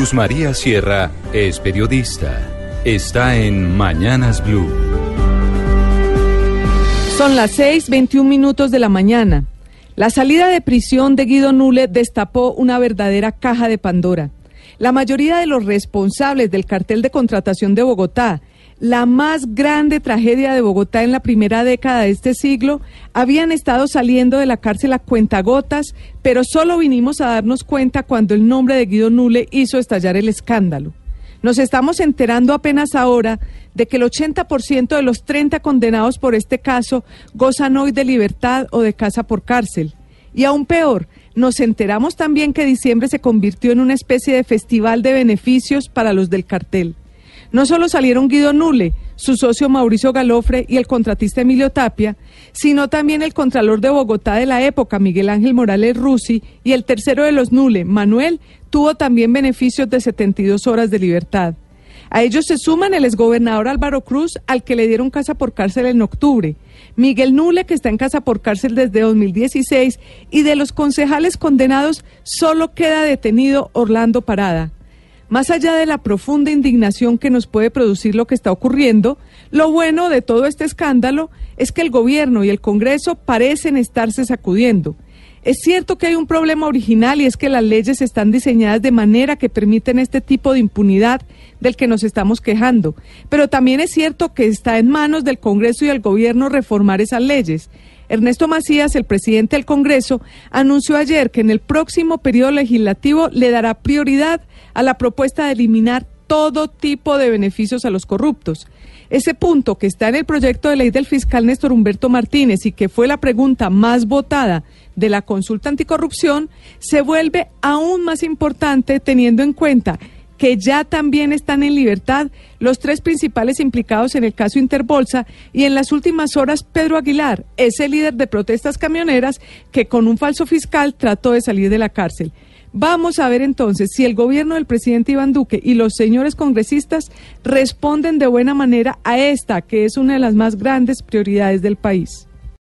Luz María Sierra es periodista. Está en Mañanas Blue. Son las 6:21 minutos de la mañana. La salida de prisión de Guido Nule destapó una verdadera caja de Pandora. La mayoría de los responsables del cartel de contratación de Bogotá, la más grande tragedia de Bogotá en la primera década de este siglo, habían estado saliendo de la cárcel a cuentagotas, pero solo vinimos a darnos cuenta cuando el nombre de Guido Nule hizo estallar el escándalo. Nos estamos enterando apenas ahora de que el 80% de los 30 condenados por este caso gozan hoy de libertad o de casa por cárcel. Y aún peor, nos enteramos también que diciembre se convirtió en una especie de festival de beneficios para los del cartel. No solo salieron Guido Nule, su socio Mauricio Galofre y el contratista Emilio Tapia, sino también el contralor de Bogotá de la época, Miguel Ángel Morales Rusi, y el tercero de los Nule, Manuel, tuvo también beneficios de 72 horas de libertad. A ellos se suman el exgobernador Álvaro Cruz, al que le dieron casa por cárcel en octubre, Miguel Nule, que está en casa por cárcel desde 2016, y de los concejales condenados solo queda detenido Orlando Parada. Más allá de la profunda indignación que nos puede producir lo que está ocurriendo, lo bueno de todo este escándalo es que el gobierno y el Congreso parecen estarse sacudiendo. Es cierto que hay un problema original y es que las leyes están diseñadas de manera que permiten este tipo de impunidad del que nos estamos quejando, pero también es cierto que está en manos del Congreso y del Gobierno reformar esas leyes. Ernesto Macías, el presidente del Congreso, anunció ayer que en el próximo periodo legislativo le dará prioridad a la propuesta de eliminar todo tipo de beneficios a los corruptos. Ese punto que está en el proyecto de ley del fiscal Néstor Humberto Martínez y que fue la pregunta más votada de la consulta anticorrupción, se vuelve aún más importante teniendo en cuenta que ya también están en libertad los tres principales implicados en el caso Interbolsa y en las últimas horas Pedro Aguilar, ese líder de protestas camioneras que con un falso fiscal trató de salir de la cárcel. Vamos a ver entonces si el gobierno del presidente Iván Duque y los señores congresistas responden de buena manera a esta, que es una de las más grandes prioridades del país.